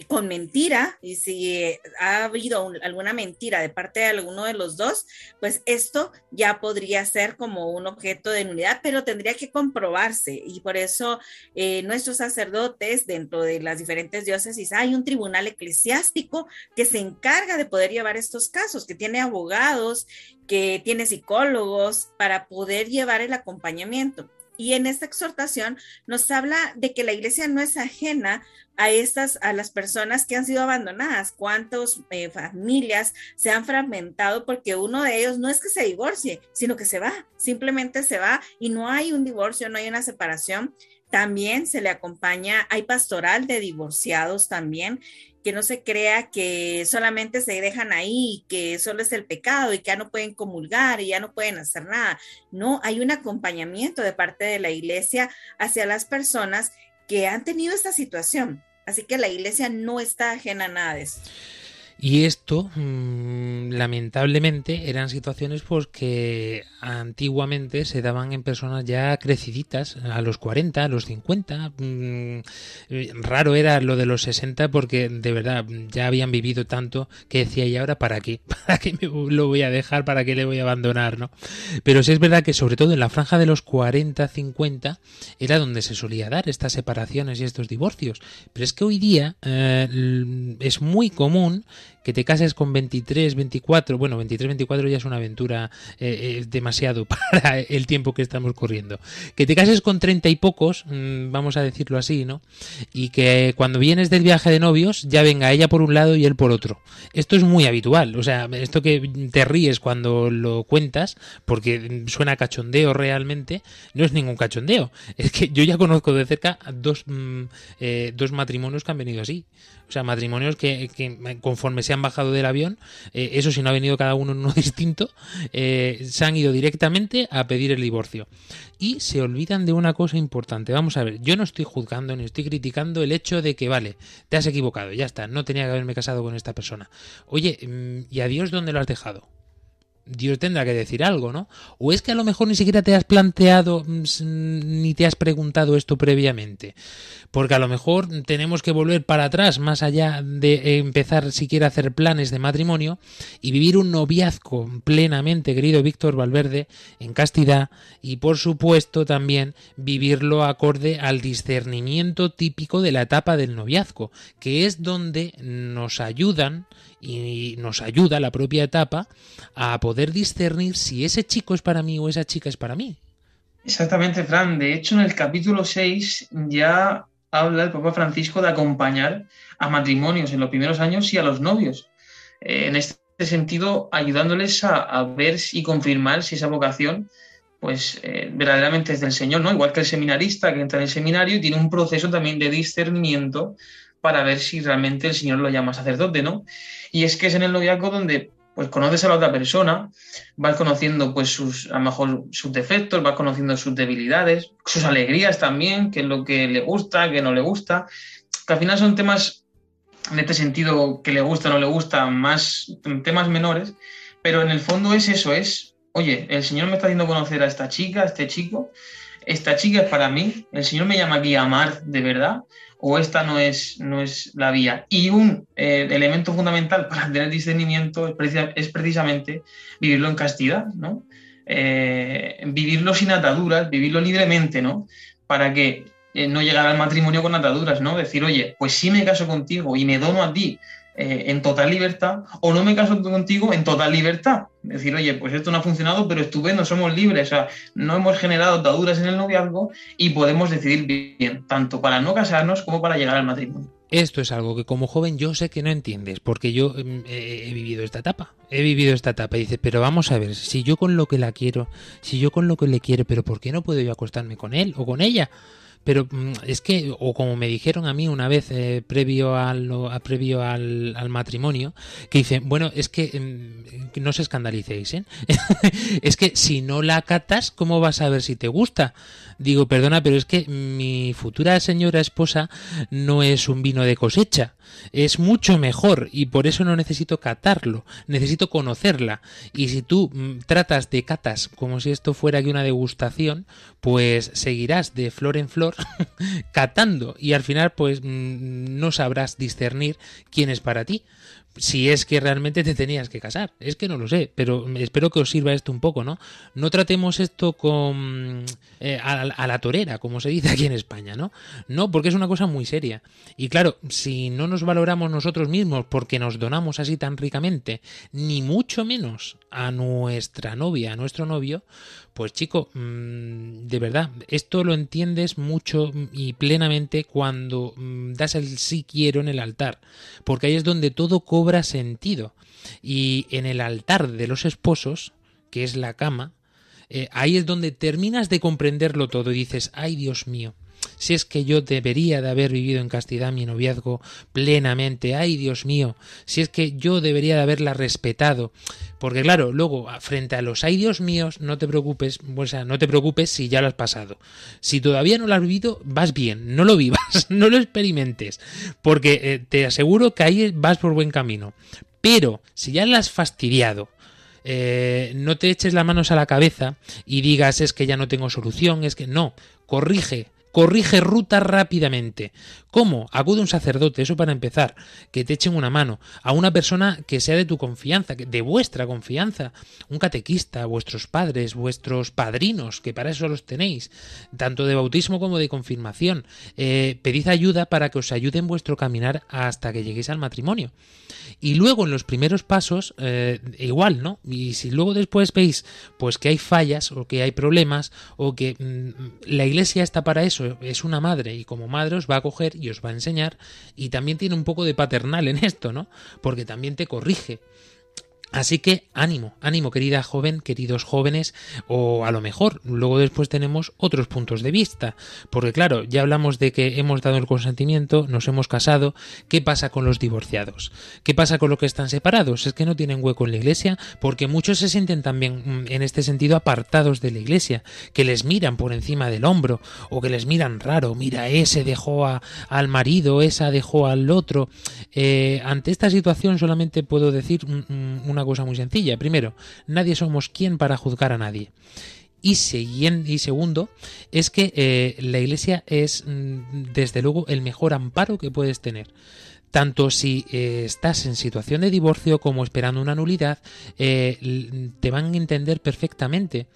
con mentira y si ha habido alguna mentira de parte de alguno de los dos, pues esto ya podría ser como un objeto de nulidad, pero tendría que comprobarse y por eso eh, nuestros sacerdotes dentro de las diferentes diócesis hay un tribunal eclesiástico que se encarga de poder llevar estos casos, que tiene abogados, que tiene psicólogos para poder llevar el acompañamiento. Y en esta exhortación nos habla de que la iglesia no es ajena a estas, a las personas que han sido abandonadas. ¿Cuántas eh, familias se han fragmentado porque uno de ellos no es que se divorcie, sino que se va, simplemente se va y no hay un divorcio, no hay una separación. También se le acompaña, hay pastoral de divorciados también que no se crea que solamente se dejan ahí, que solo es el pecado y que ya no pueden comulgar y ya no pueden hacer nada. No, hay un acompañamiento de parte de la iglesia hacia las personas que han tenido esta situación. Así que la iglesia no está ajena a nada de eso. Y esto, mm, lamentablemente, eran situaciones pues que antiguamente se daban en personas ya creciditas, a los 40, a los 50. Mm, raro era lo de los 60 porque de verdad ya habían vivido tanto que decía, ¿y ahora para qué? (laughs) ¿Para qué me lo voy a dejar? ¿Para qué le voy a abandonar? ¿no? Pero sí es verdad que sobre todo en la franja de los 40, 50 era donde se solía dar estas separaciones y estos divorcios. Pero es que hoy día eh, es muy común que te cases con 23, 24, bueno, 23, 24 ya es una aventura eh, eh, demasiado (laughs) para el tiempo que estamos corriendo. Que te cases con 30 y pocos, mm, vamos a decirlo así, ¿no? Y que cuando vienes del viaje de novios ya venga ella por un lado y él por otro. Esto es muy habitual, o sea, esto que te ríes cuando lo cuentas, porque suena cachondeo realmente, no es ningún cachondeo. Es que yo ya conozco de cerca dos, mm, eh, dos matrimonios que han venido así. O sea, matrimonios que, conforme se han bajado del avión, eh, eso si no ha venido cada uno en uno (laughs) distinto, eh, se han ido directamente a pedir el divorcio. Y se olvidan de una cosa importante. Vamos a ver, yo no estoy juzgando ni estoy criticando el hecho de que, vale, te has equivocado, ya está, no tenía que haberme casado con esta persona. Oye, mm, ¿y a Dios dónde lo has dejado? Dios tendrá que decir algo, ¿no? O es que a lo mejor ni siquiera te has planteado mm, ni te has preguntado esto previamente. Porque a lo mejor tenemos que volver para atrás, más allá de empezar siquiera a hacer planes de matrimonio y vivir un noviazgo plenamente, querido Víctor Valverde, en castidad y por supuesto también vivirlo acorde al discernimiento típico de la etapa del noviazgo, que es donde nos ayudan y nos ayuda la propia etapa a poder discernir si ese chico es para mí o esa chica es para mí. Exactamente, Fran. De hecho, en el capítulo 6 ya habla el Papa Francisco de acompañar a matrimonios en los primeros años y a los novios. Eh, en este sentido, ayudándoles a, ver y confirmar si esa vocación pues eh, verdaderamente es del Señor, ¿no? Igual que el seminarista que entra en el seminario y tiene un proceso también de discernimiento para ver si realmente el Señor lo llama sacerdote, ¿no? Y es que es en el noviazgo donde pues conoces a la otra persona, vas conociendo pues sus, a lo mejor sus defectos, vas conociendo sus debilidades, sus alegrías también, qué es lo que le gusta, qué no le gusta, que al final son temas en este sentido que le gusta o no le gusta, más temas menores, pero en el fondo es eso, es, oye, el Señor me está haciendo conocer a esta chica, a este chico, esta chica es para mí, el Señor me llama aquí a amar de verdad, o esta no es, no es la vía. Y un eh, elemento fundamental para tener discernimiento es, precisamente vivirlo en castidad, ¿no? Eh, vivirlo sin ataduras, vivirlo libremente, ¿no? Para que eh, no llegar al matrimonio con ataduras, ¿no? Decir, oye, pues sí me caso contigo y me dono a ti eh, en total libertad o no me caso contigo en total libertad. Decir, oye, pues esto no ha funcionado, pero estupendo, somos libres, o sea, no hemos generado ataduras en el noviazgo y podemos decidir bien, tanto para no casarnos como para llegar al matrimonio. esto es algo que como joven yo sé que no entiendes, porque yo mm, he, vivido esta etapa, he vivido esta etapa. Y dices, pero vamos a ver, si yo con lo que la quiero, si yo con lo que le quiero, pero ¿por qué no puedo yo acostarme con él o con ella? Pero mm, es que, o como me dijeron a mí una vez eh, previo, al, a- previo al, al matrimonio, que dicen, bueno, es que mm, no os escandalicéis, ¿eh? (laughs) es que si no la catas, ¿cómo vas a ver si te gusta? Digo, perdona, pero es que mi futura señora esposa no es un vino de cosecha, es mucho mejor y por eso no necesito catarlo, necesito conocerla. Y si tú mm, tratas de catas como si esto fuera que una degustación, pues seguirás de flor en flor (laughs) catando. Y al final pues mm, no sabrás discernir quién es para ti si es que realmente te tenías que casar. Es que no lo sé, pero espero que os sirva esto un poco, ¿no? No tratemos esto con eh, a, la torera, como se dice aquí en España, ¿no? No, porque es una cosa muy seria. Y claro, si no nos valoramos nosotros mismos porque nos donamos así tan ricamente, ni mucho menos a nuestra novia, a nuestro novio, pues chico, mm, de verdad, esto lo entiendes mucho y plenamente cuando mm, das el sí quiero en el altar, porque ahí es donde todo cobra sentido. Y en el altar de los esposos, que es la cama, eh, ahí es donde terminas de comprenderlo todo y dices, ay Dios mío, si es que yo debería de haber vivido en castidad mi noviazgo plenamente, ay Dios mío, si es que yo debería de haberla respetado, porque claro, luego frente a los ay Dios míos, no te preocupes, o sea, no te preocupes si ya lo has pasado. Si todavía no lo has vivido, vas bien, no lo vivas, (laughs) no lo experimentes, porque eh, te aseguro que ahí vas por buen camino. Pero si ya la has fastidiado, eh, no te eches las manos a la cabeza y digas es que ya no tengo solución, es que no, corrige, corrige ruta rápidamente. ¿Cómo? Acude a un sacerdote, eso para empezar, que te echen una mano, a una persona que sea de tu confianza, de vuestra confianza, un catequista, vuestros padres, vuestros padrinos, que para eso los tenéis, tanto de bautismo como de confirmación. Eh, pedid ayuda para que os ayude en vuestro caminar hasta que lleguéis al matrimonio. Y luego en los primeros pasos, eh, igual, ¿no? Y si luego después veis, pues que hay fallas o que hay problemas o que mm, la iglesia está para eso, es una madre y como madre os va a coger y os va a enseñar y también tiene un poco de paternal en esto, ¿no? Porque también te corrige. Así que ánimo, ánimo querida joven, queridos jóvenes, o a lo mejor luego después tenemos otros puntos de vista, porque claro, ya hablamos de que hemos dado el consentimiento, nos hemos casado, ¿qué pasa con los divorciados? ¿Qué pasa con los que están separados? Es que no tienen hueco en la iglesia, porque muchos se sienten también mm, en este sentido apartados de la iglesia, que les miran por encima del hombro, o que les miran raro, mira, ese dejó al marido, esa dejó al otro. Eh, ante esta situación solamente puedo decir un- un- cosa muy sencilla. Primero, nadie somos quien para juzgar a nadie. Y segundo, es que eh, la iglesia es mm, desde luego el mejor amparo que puedes tener. Tanto si eh, estás en situación de divorcio como esperando una nulidad, eh, te van a entender perfectamente.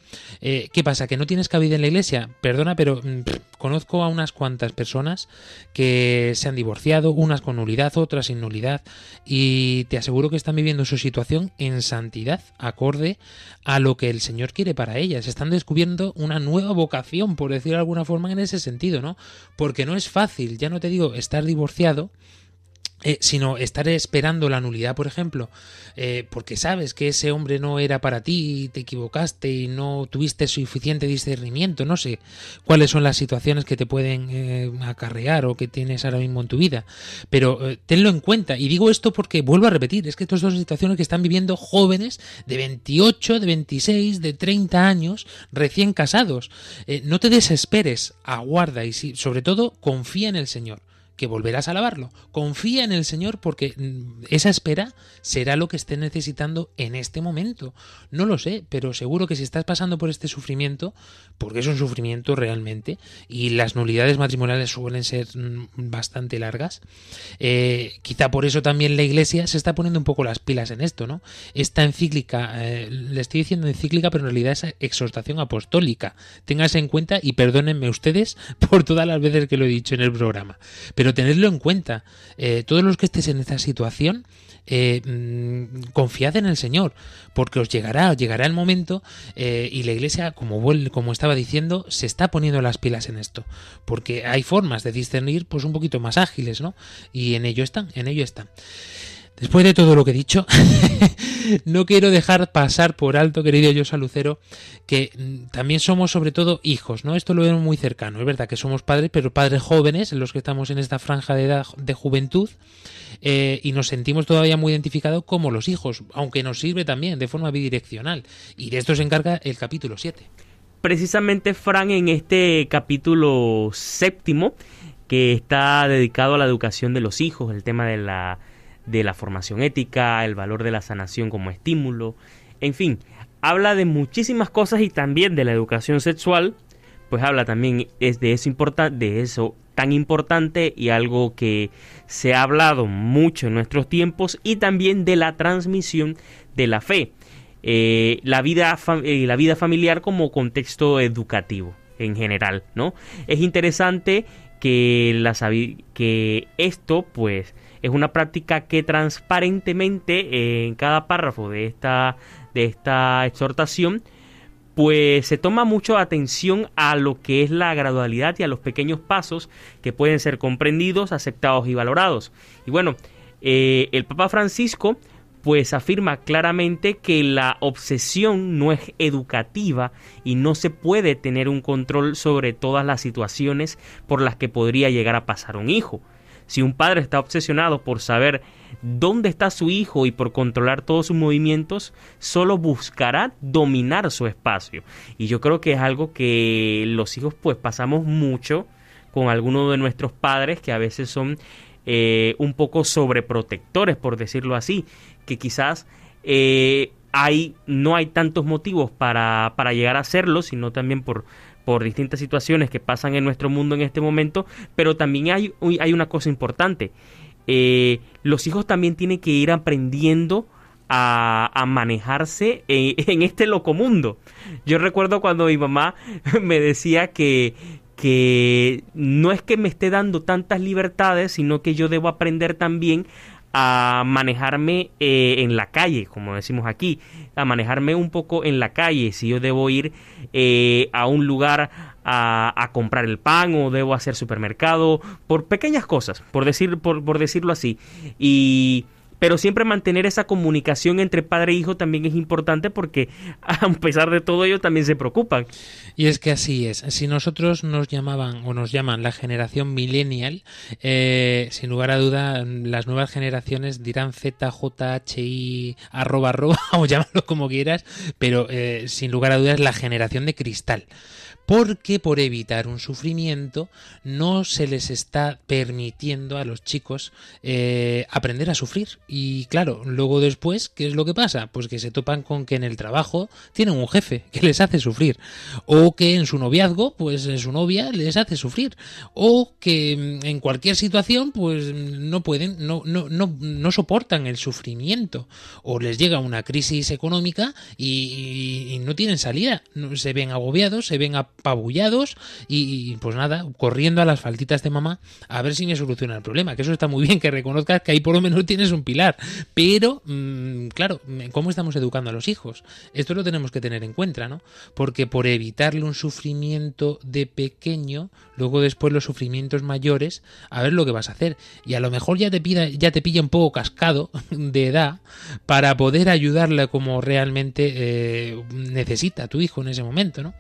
Eh, ¿Qué pasa? ¿Que no tienes cabida en la iglesia? Perdona, pero mm, conozco a unas cuantas personas que se han divorciado, unas con nulidad, otras sin nulidad, y te aseguro que están viviendo su situación en santidad, acorde a lo que el Señor quiere para ellas. Están descubriendo una nueva vocación, por decirlo de alguna forma, en ese sentido, ¿no? Porque no es fácil, ya no te digo estar divorciado, eh, sino estar esperando la nulidad, por ejemplo, eh, porque sabes que ese hombre no era para ti, y te equivocaste y no tuviste suficiente discernimiento, no sé cuáles son las situaciones que te pueden eh, acarrear o que tienes ahora mismo en tu vida, pero tenlo en cuenta. Y digo esto porque vuelvo a repetir, es que estas son situaciones que están viviendo jóvenes de 28, de 26, de 30 años recién casados. No te desesperes, aguarda y sí, sobre todo confía en el Señor que volverás a alabarlo. Confía en el Señor porque esa espera será lo que esté necesitando en este momento. No lo sé, pero seguro que si estás pasando por este sufrimiento, porque es un sufrimiento realmente, y las nulidades matrimoniales suelen ser mm, bastante largas, eh, quizá por eso también la Iglesia se está poniendo un poco las pilas en esto, ¿no? Esta encíclica, eh, le estoy diciendo encíclica, pero en realidad es exhortación apostólica. Ténganse en cuenta y perdónenme ustedes (laughs) por todas las veces que lo he dicho en el programa. Pero tenedlo en cuenta, eh, todos los que estéis en esta situación, eh, mm, confiad en el Señor, porque os llegará, llegará el momento eh, y la Iglesia, como, como estaba diciendo, se está poniendo las pilas en esto, porque hay formas de discernir pues un poquito más ágiles, ¿no? Y en ello están, en ello están. Después de todo lo que he dicho, (laughs) no quiero dejar pasar por alto, querido yo Lucero, que mm, también somos sobre todo hijos, ¿no? Esto lo vemos muy cercano. Es verdad que somos padres, pero padres jóvenes, los que estamos en esta franja de edad de juventud, eh, y nos sentimos todavía muy identificados como los hijos, aunque nos sirve también de forma bidireccional. Y de esto se encarga el capítulo 7. Precisamente, Fran, en este capítulo séptimo, que está dedicado a la educación de los hijos, el tema de la, de la formación ética, el valor de la sanación como estímulo, en fin, habla de muchísimas cosas y también de la educación sexual, pues habla también es de eso de eso tan importante y algo que se ha hablado mucho en nuestros tiempos y también de la transmisión de la fe, eh, la vida eh, la vida familiar como contexto educativo en general, ¿no? Es interesante que la que esto pues es una práctica que transparentemente eh, en cada párrafo de esta de esta exhortación pues se toma mucho atención a lo que es la gradualidad y a los pequeños pasos que pueden ser comprendidos, aceptados y valorados. Y bueno, eh, el Papa Francisco pues afirma claramente que la obsesión no es educativa y no se puede tener un control sobre todas las situaciones por las que podría llegar a pasar un hijo. Si un padre está obsesionado por saber dónde está su hijo y por controlar todos sus movimientos, solo buscará dominar su espacio. Y yo creo que es algo que los hijos pues pasamos mucho con algunos de nuestros padres que a veces son eh, un poco sobreprotectores, por decirlo así, que quizás eh, hay, no hay tantos motivos para, para llegar a hacerlo, sino también por, por distintas situaciones que pasan en nuestro mundo en este momento, pero también hay, hay una cosa importante. Eh, los hijos también tienen que ir aprendiendo a, a manejarse en, (laughs) en este locomundo. Yo recuerdo cuando mi mamá (laughs) me decía que, que no es que me esté dando tantas libertades, sino que yo debo aprender también a manejarme eh, en la calle, como decimos aquí, a manejarme un poco en la calle, si yo debo ir eh, a un lugar a, a, comprar el pan o debo hacer supermercado, por pequeñas cosas, por, decir, por, por decirlo así. Y pero siempre mantener esa comunicación entre padre e hijo también es importante porque (laughs) a pesar de todo ellos también se preocupan. Y es que así es. Si nosotros nos llamaban o nos llaman la generación millennial, eh, sin lugar a duda las nuevas generaciones dirán ZJHI arroba arroba (laughs) o llámalo como quieras, pero eh, sin lugar a dudas la generación de cristal porque por evitar un sufrimiento no se les está permitiendo a los chicos eh, aprender a sufrir. Y claro, luego después, ¿qué es lo que pasa? Pues que se topan con que en el trabajo tienen un jefe que les hace sufrir, o que en su noviazgo, pues en su novia les hace sufrir, o que en cualquier situación, pues no pueden, no, no, no, no soportan el sufrimiento, o les llega una crisis económica y, y no tienen salida, se ven agobiados, se ven apabullados y, pues nada, corriendo a las faltitas de mamá a ver si me soluciona el problema. Que eso está muy bien, que reconozcas que ahí por lo menos tienes un pilar. Pero, mmm, claro, ¿cómo estamos educando a los hijos? Esto lo tenemos que tener en cuenta, ¿no? Porque por evitarle un sufrimiento de pequeño, luego después los sufrimientos mayores, a ver lo que vas a hacer. Y a lo mejor ya te, pida, ya te pilla un poco cascado (laughs) de edad para poder ayudarle como realmente eh, necesita tu hijo en ese momento, ¿no?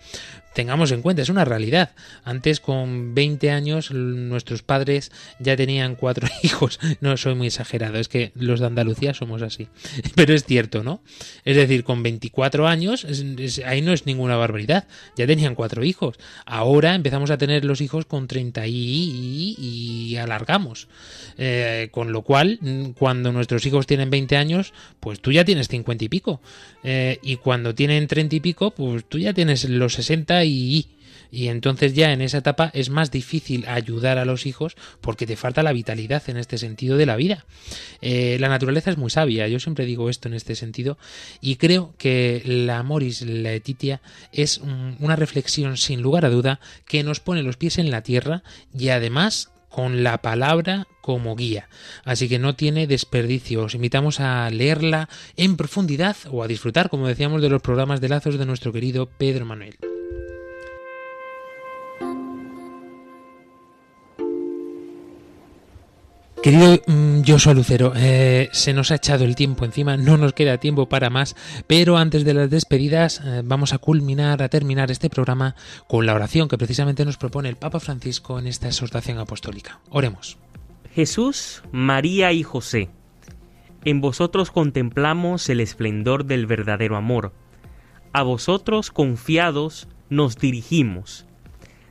Tengamos en cuenta, es una realidad. Antes, con 20 años, nuestros padres ya tenían cuatro (laughs) hijos. No soy muy exagerado, es que los de Andalucía somos así. (laughs) Pero es cierto, ¿no? Es decir, con 24 años, ahí no es ninguna barbaridad. Ya tenían cuatro hijos. Ahora empezamos a tener los hijos con 30 y, y, y alargamos. Eh, con lo cual, cuando nuestros hijos tienen 20 años, pues tú ya tienes 50 y pico. Eh, y cuando tienen 30 y pico, pues tú ya tienes los 60 y, y entonces ya en esa etapa es más difícil ayudar a los hijos porque te falta la vitalidad en este sentido de la vida. Eh, la naturaleza es muy sabia, yo siempre digo esto en este sentido y creo que la Moris Laetitia es un, una reflexión sin lugar a duda que nos pone los pies en la tierra y además con la palabra como guía. Así que no tiene desperdicio. Os invitamos a leerla en profundidad o a disfrutar, como decíamos, de los programas de lazos de nuestro querido Pedro Manuel. Querido mm, Joshua Lucero, eh, se nos ha echado el tiempo encima, no nos queda tiempo para más, pero antes de las despedidas eh, vamos a culminar, a terminar este programa con la oración que precisamente nos propone el Papa Francisco en esta exhortación apostólica. Oremos. Jesús, María y José, en vosotros contemplamos el esplendor del verdadero amor. A vosotros confiados nos dirigimos.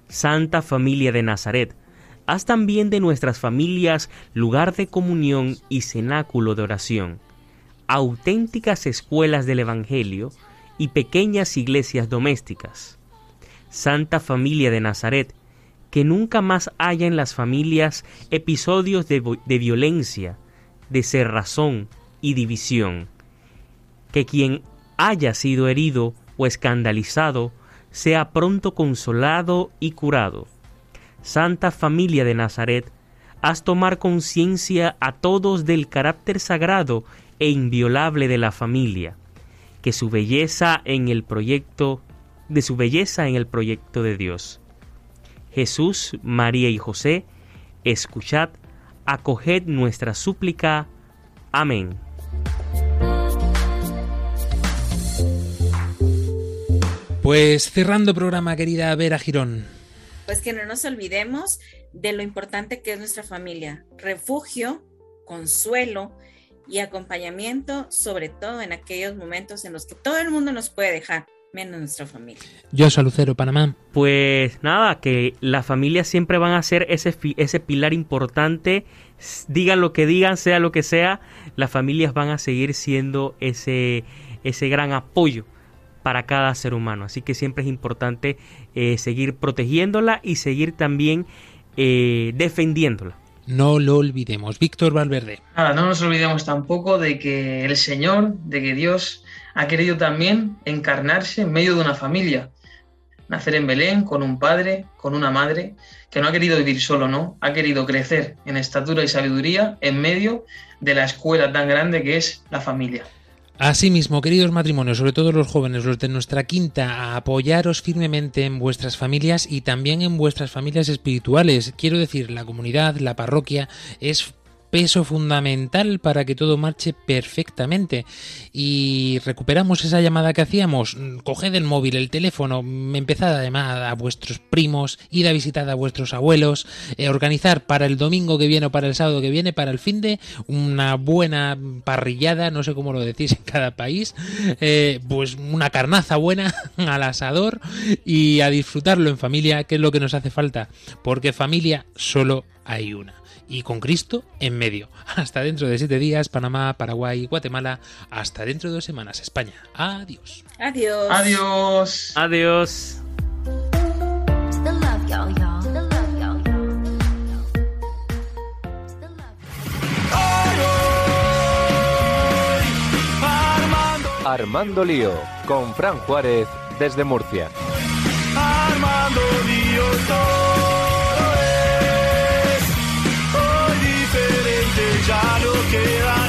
Santa familia de Nazaret, haz también de nuestras familias lugar de comunión y cenáculo de oración, auténticas escuelas del Evangelio y pequeñas iglesias domésticas. Santa familia de Nazaret, que nunca más haya en las familias episodios de, de violencia, de cerrazón y división. Que quien haya sido herido o escandalizado sea pronto consolado y curado Santa Familia de Nazaret, haz tomar conciencia a todos del carácter sagrado e inviolable de la familia, que su belleza en el proyecto de su belleza en el proyecto de Dios. Jesús, María y José, escuchad, acoged nuestra súplica. Amén. Pues cerrando programa, querida Vera Girón pues que no nos olvidemos de lo importante que es nuestra familia, refugio, consuelo y acompañamiento, sobre todo en aquellos momentos en los que todo el mundo nos puede dejar, menos nuestra familia. Yo soy Lucero, Panamá. Pues nada, que las familias siempre van a ser ese, ese pilar importante, digan lo que digan, sea lo que sea, las familias van a seguir siendo ese, ese gran apoyo para cada ser humano. Así que siempre es importante eh, seguir protegiéndola y seguir también eh, defendiéndola. No lo olvidemos. Víctor Valverde. Nada, no nos olvidemos tampoco de que el Señor, de que Dios ha querido también encarnarse en medio de una familia. Nacer en Belén con un padre, con una madre, que no ha querido vivir solo, ¿no? Ha querido crecer en estatura y sabiduría en medio de la escuela tan grande que es la familia. Asimismo, queridos matrimonios, sobre todo los jóvenes, los de nuestra quinta, a apoyaros firmemente en vuestras familias y también en vuestras familias espirituales. Quiero decir, la comunidad, la parroquia es peso fundamental para que todo marche perfectamente. Y recuperamos esa llamada que hacíamos. Coged el móvil, el teléfono, empezad a llamar a vuestros primos, id a visitar a vuestros abuelos, eh, organizar para el domingo que viene o para el sábado que viene, para el fin de una buena parrillada, no sé cómo lo decís en cada país, eh, pues una carnaza buena (laughs) al asador y a disfrutarlo en familia, que es lo que nos hace falta, porque familia solo hay una y con Cristo en medio. (laughs) Hasta dentro de siete días, Panamá, Paraguay, Guatemala. Hasta dentro de dos semanas, España. Adiós. Adiós. Adiós. Adiós. Armando Lío, con Fran Juárez desde Murcia. Armando Lío, que van.